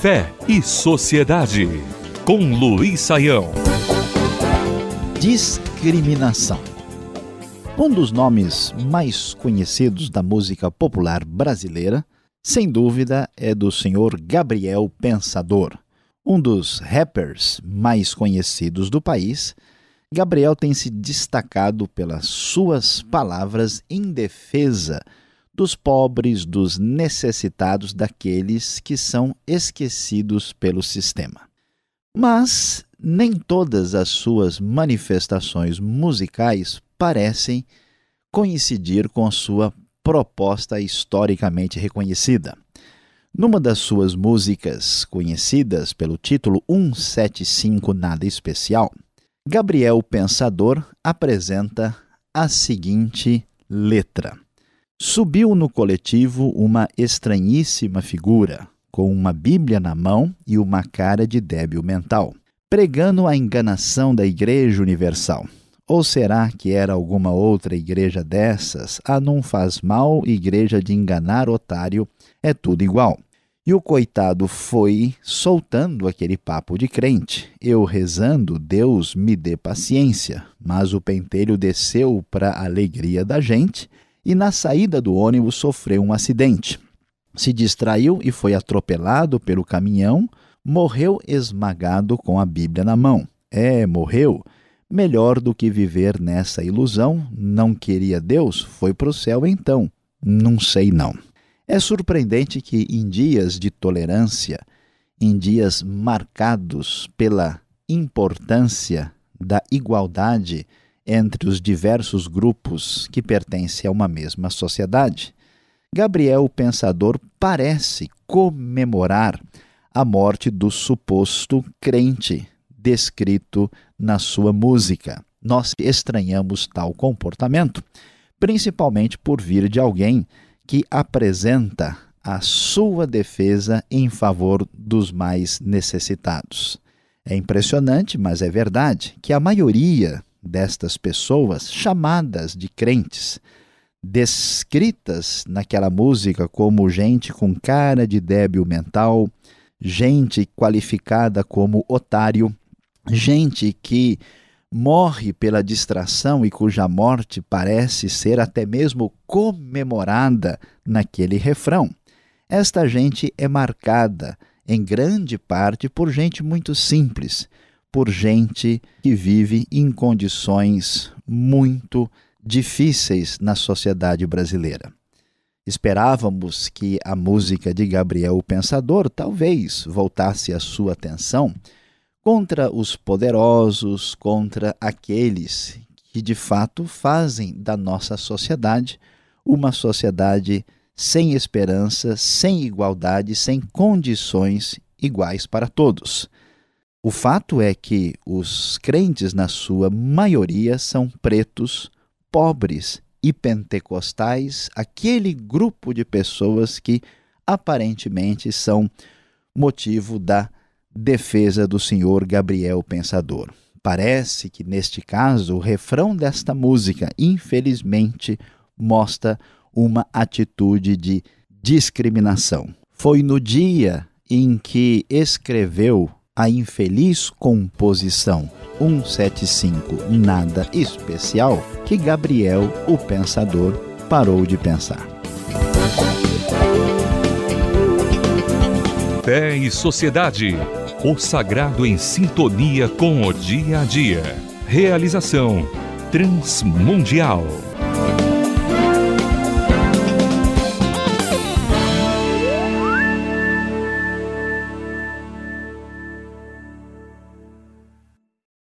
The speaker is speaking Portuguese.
Fé e Sociedade, com Luiz Saião. Discriminação. Um dos nomes mais conhecidos da música popular brasileira, sem dúvida, é do senhor Gabriel Pensador. Um dos rappers mais conhecidos do país, Gabriel tem se destacado pelas suas palavras em defesa dos pobres, dos necessitados, daqueles que são esquecidos pelo sistema. Mas nem todas as suas manifestações musicais parecem coincidir com a sua proposta historicamente reconhecida. Numa das suas músicas conhecidas pelo título 175 Nada Especial, Gabriel Pensador apresenta a seguinte letra. Subiu no coletivo uma estranhíssima figura, com uma Bíblia na mão e uma cara de débil mental, pregando a enganação da Igreja Universal. Ou será que era alguma outra igreja dessas? A não faz mal, igreja de enganar otário, é tudo igual. E o coitado foi soltando aquele papo de crente. Eu rezando, Deus me dê paciência. Mas o pentelho desceu para a alegria da gente e na saída do ônibus sofreu um acidente. Se distraiu e foi atropelado pelo caminhão, morreu esmagado com a Bíblia na mão. É, morreu. Melhor do que viver nessa ilusão, não queria Deus, foi para o céu então. Não sei não. É surpreendente que em dias de tolerância, em dias marcados pela importância da igualdade entre os diversos grupos que pertencem a uma mesma sociedade, Gabriel o Pensador parece comemorar a morte do suposto crente descrito na sua música. Nós estranhamos tal comportamento, principalmente por vir de alguém que apresenta a sua defesa em favor dos mais necessitados. É impressionante, mas é verdade, que a maioria destas pessoas, chamadas de crentes, descritas naquela música como gente com cara de débil mental, gente qualificada como otário, gente que morre pela distração e cuja morte parece ser até mesmo comemorada naquele refrão. Esta gente é marcada em grande parte por gente muito simples, por gente que vive em condições muito difíceis na sociedade brasileira. Esperávamos que a música de Gabriel o Pensador talvez voltasse a sua atenção contra os poderosos, contra aqueles que de fato fazem da nossa sociedade uma sociedade sem esperança, sem igualdade, sem condições iguais para todos. O fato é que os crentes, na sua maioria, são pretos, pobres e pentecostais, aquele grupo de pessoas que aparentemente são motivo da defesa do senhor Gabriel Pensador. Parece que, neste caso, o refrão desta música, infelizmente, mostra uma atitude de discriminação. Foi no dia em que escreveu a infeliz composição 175 Nada Especial que Gabriel, o pensador, parou de pensar. Fé e Sociedade. O sagrado em sintonia com o dia a dia. Realização Transmundial.